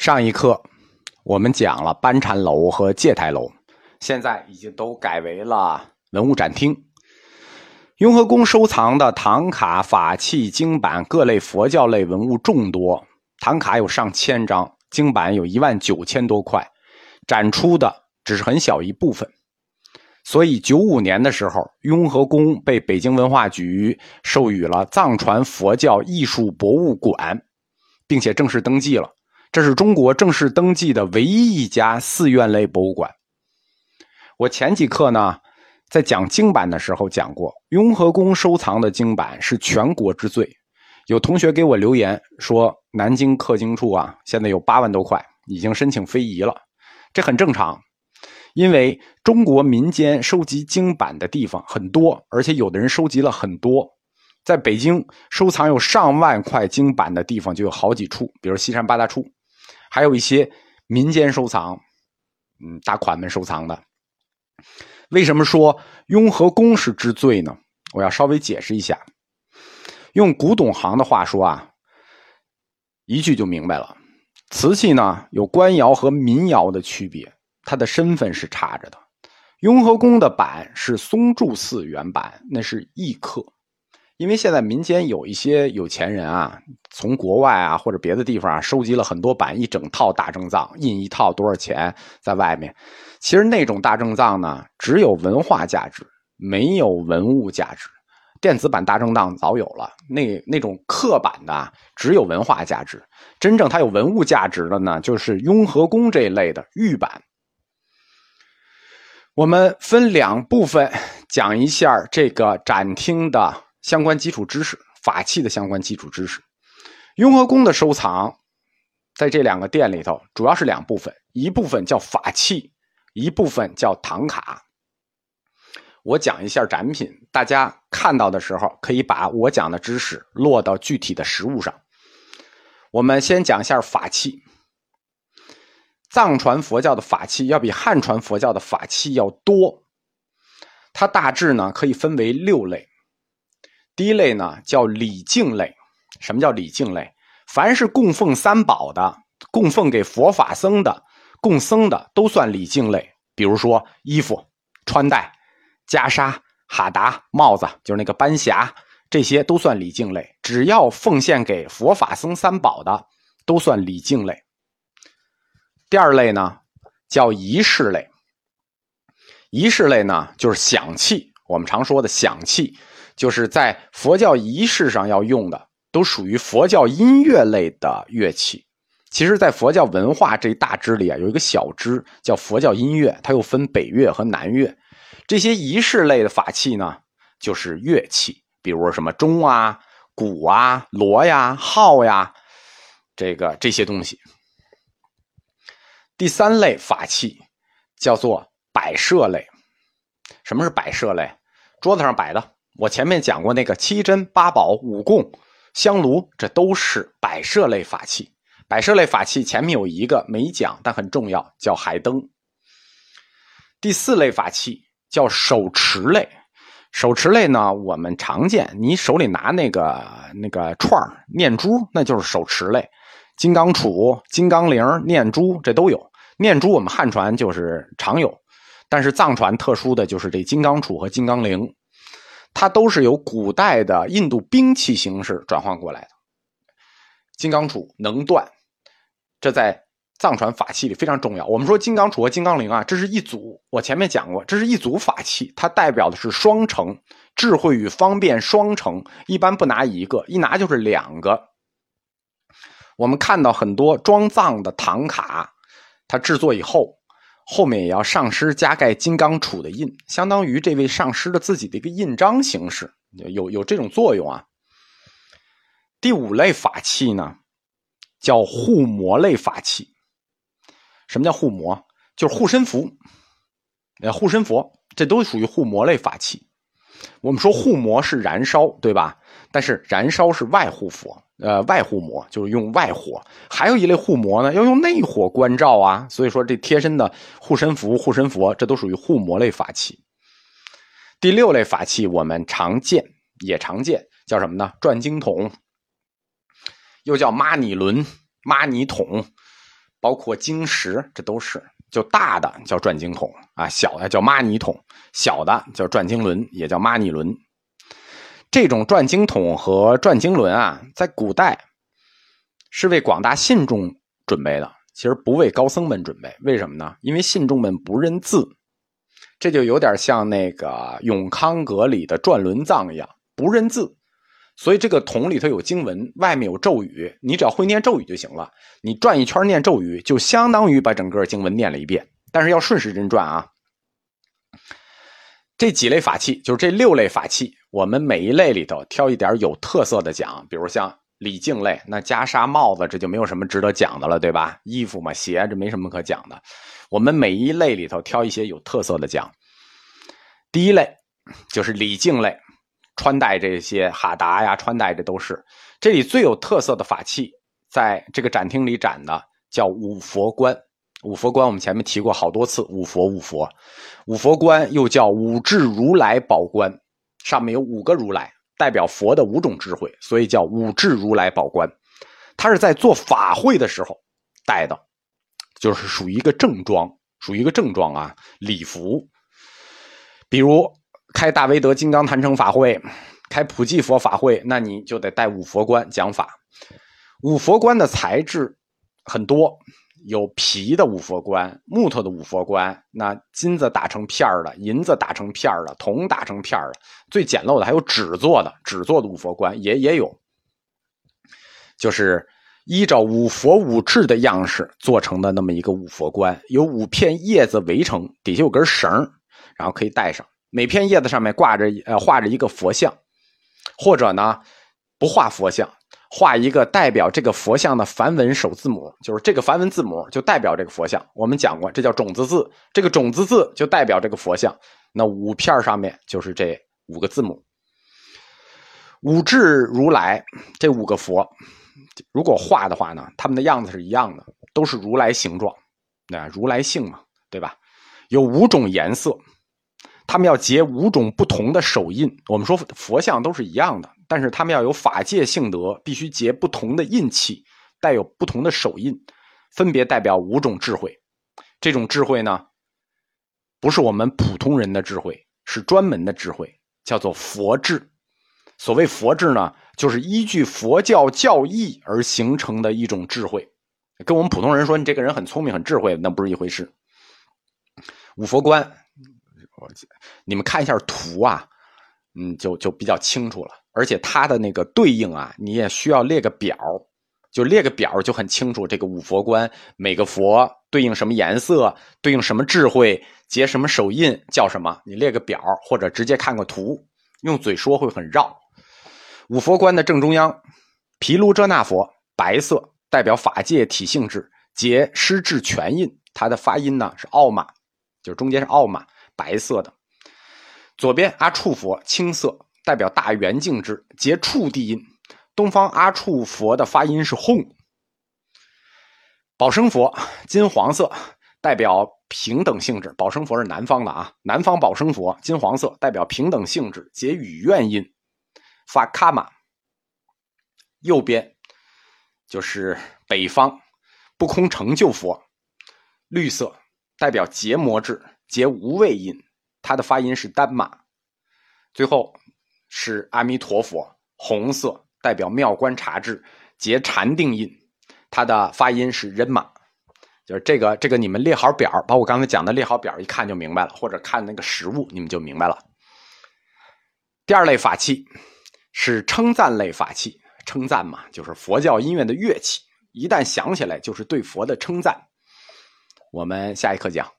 上一课我们讲了班禅楼和戒台楼，现在已经都改为了文物展厅。雍和宫收藏的唐卡、法器、经版各类佛教类文物众多，唐卡有上千张，经版有一万九千多块，展出的只是很小一部分。所以，九五年的时候，雍和宫被北京文化局授予了藏传佛教艺术博物馆，并且正式登记了。这是中国正式登记的唯一一家寺院类博物馆。我前几课呢，在讲经版的时候讲过，雍和宫收藏的经版是全国之最。有同学给我留言说，南京刻经处啊，现在有八万多块，已经申请非遗了。这很正常，因为中国民间收集经版的地方很多，而且有的人收集了很多。在北京收藏有上万块经版的地方就有好几处，比如西山八大处。还有一些民间收藏，嗯，大款们收藏的。为什么说雍和宫是之最呢？我要稍微解释一下。用古董行的话说啊，一句就明白了。瓷器呢有官窑和民窑的区别，它的身份是差着的。雍和宫的版是松柱寺原版，那是异刻。因为现在民间有一些有钱人啊，从国外啊或者别的地方啊收集了很多版，一整套大正藏，印一套多少钱在外面？其实那种大正藏呢，只有文化价值，没有文物价值。电子版大正藏早有了，那那种刻版的只有文化价值。真正它有文物价值的呢，就是雍和宫这一类的玉版。我们分两部分讲一下这个展厅的。相关基础知识，法器的相关基础知识。雍和宫的收藏，在这两个店里头，主要是两部分，一部分叫法器，一部分叫唐卡。我讲一下展品，大家看到的时候，可以把我讲的知识落到具体的实物上。我们先讲一下法器。藏传佛教的法器要比汉传佛教的法器要多，它大致呢可以分为六类。第一类呢叫礼敬类，什么叫礼敬类？凡是供奉三宝的、供奉给佛法僧的、供僧的，都算礼敬类。比如说衣服、穿戴、袈裟、哈达、帽子，就是那个班霞，这些都算礼敬类。只要奉献给佛法僧三宝的，都算礼敬类。第二类呢叫仪式类，仪式类呢就是响器，我们常说的响器。就是在佛教仪式上要用的，都属于佛教音乐类的乐器。其实，在佛教文化这一大支里啊，有一个小支叫佛教音乐，它又分北乐和南乐。这些仪式类的法器呢，就是乐器，比如什么钟啊、鼓啊、锣呀、号呀，这个这些东西。第三类法器叫做摆设类。什么是摆设类？桌子上摆的。我前面讲过那个七珍八宝五供香炉，这都是摆设类法器。摆设类法器前面有一个没讲，但很重要，叫海灯。第四类法器叫手持类。手持类呢，我们常见，你手里拿那个那个串念珠，那就是手持类。金刚杵、金刚铃、念珠，这都有。念珠我们汉传就是常有，但是藏传特殊的就是这金刚杵和金刚铃。它都是由古代的印度兵器形式转换过来的。金刚杵能断，这在藏传法器里非常重要。我们说金刚杵和金刚铃啊，这是一组。我前面讲过，这是一组法器，它代表的是双成，智慧与方便双成。一般不拿一个，一拿就是两个。我们看到很多装藏的唐卡，它制作以后。后面也要上师加盖金刚杵的印，相当于这位上师的自己的一个印章形式，有有这种作用啊。第五类法器呢，叫护魔类法器。什么叫护魔？就是护身符，呃，护身佛，这都属于护魔类法器。我们说护魔是燃烧，对吧？但是燃烧是外护佛。呃，外护魔就是用外火，还有一类护魔呢，要用内火关照啊。所以说，这贴身的护身符、护身佛，这都属于护魔类法器。第六类法器，我们常见也常见，叫什么呢？转经筒，又叫妈尼轮、妈尼桶、包括晶石，这都是。就大的叫转经筒啊，小的叫玛尼筒，小的叫转经轮，也叫玛尼轮。这种转经筒和转经轮啊，在古代是为广大信众准备的，其实不为高僧们准备。为什么呢？因为信众们不认字，这就有点像那个永康阁里的转轮藏一样，不认字。所以这个桶里头有经文，外面有咒语，你只要会念咒语就行了。你转一圈念咒语，就相当于把整个经文念了一遍。但是要顺时针转啊。这几类法器，就是这六类法器，我们每一类里头挑一点有特色的讲。比如像礼敬类，那袈裟、帽子，这就没有什么值得讲的了，对吧？衣服嘛，鞋，这没什么可讲的。我们每一类里头挑一些有特色的讲。第一类就是礼敬类。穿戴这些哈达呀，穿戴这都是这里最有特色的法器，在这个展厅里展的叫五佛冠。五佛冠我们前面提过好多次，五佛五佛，五佛冠又叫五智如来宝冠，上面有五个如来，代表佛的五种智慧，所以叫五智如来宝冠。它是在做法会的时候戴的，就是属于一个正装，属于一个正装啊，礼服，比如。开大威德金刚坛城法会，开普济佛法会，那你就得带五佛冠讲法。五佛冠的材质很多，有皮的五佛冠、木头的五佛冠，那金子打成片儿的、银子打成片儿的、铜打成片儿的，最简陋的还有纸做的，纸做的五佛冠也也有，就是依照五佛五智的样式做成的那么一个五佛冠，有五片叶子围成，底下有根绳然后可以戴上。每片叶子上面挂着呃画着一个佛像，或者呢不画佛像，画一个代表这个佛像的梵文首字母，就是这个梵文字母就代表这个佛像。我们讲过，这叫种子字，这个种子字就代表这个佛像。那五片上面就是这五个字母。五智如来这五个佛，如果画的话呢，他们的样子是一样的，都是如来形状，那如来性嘛，对吧？有五种颜色。他们要结五种不同的手印。我们说佛像都是一样的，但是他们要有法界性德，必须结不同的印器，带有不同的手印，分别代表五种智慧。这种智慧呢，不是我们普通人的智慧，是专门的智慧，叫做佛智。所谓佛智呢，就是依据佛教教义而形成的一种智慧。跟我们普通人说你这个人很聪明、很智慧，那不是一回事。五佛观。你们看一下图啊，嗯，就就比较清楚了。而且它的那个对应啊，你也需要列个表，就列个表就很清楚。这个五佛观每个佛对应什么颜色，对应什么智慧，结什么手印，叫什么？你列个表，或者直接看个图，用嘴说会很绕。五佛观的正中央，毗卢遮那佛，白色，代表法界体性质，结施智全印。它的发音呢是奥玛，就是中间是奥玛。白色的，左边阿处佛青色，代表大圆净智，结处地音。东方阿处佛的发音是吽。宝生佛金黄色，代表平等性质。宝生佛是南方的啊，南方宝生佛金黄色，代表平等性质，结语愿音，发卡玛。右边就是北方不空成就佛，绿色，代表结魔智。结无畏音，它的发音是丹玛。最后是阿弥陀佛，红色代表妙观察智，结禅定音，它的发音是人马。就是这个，这个你们列好表，把我刚才讲的列好表，一看就明白了，或者看那个实物，你们就明白了。第二类法器是称赞类法器，称赞嘛，就是佛教音乐的乐器，一旦响起来就是对佛的称赞。我们下一课讲。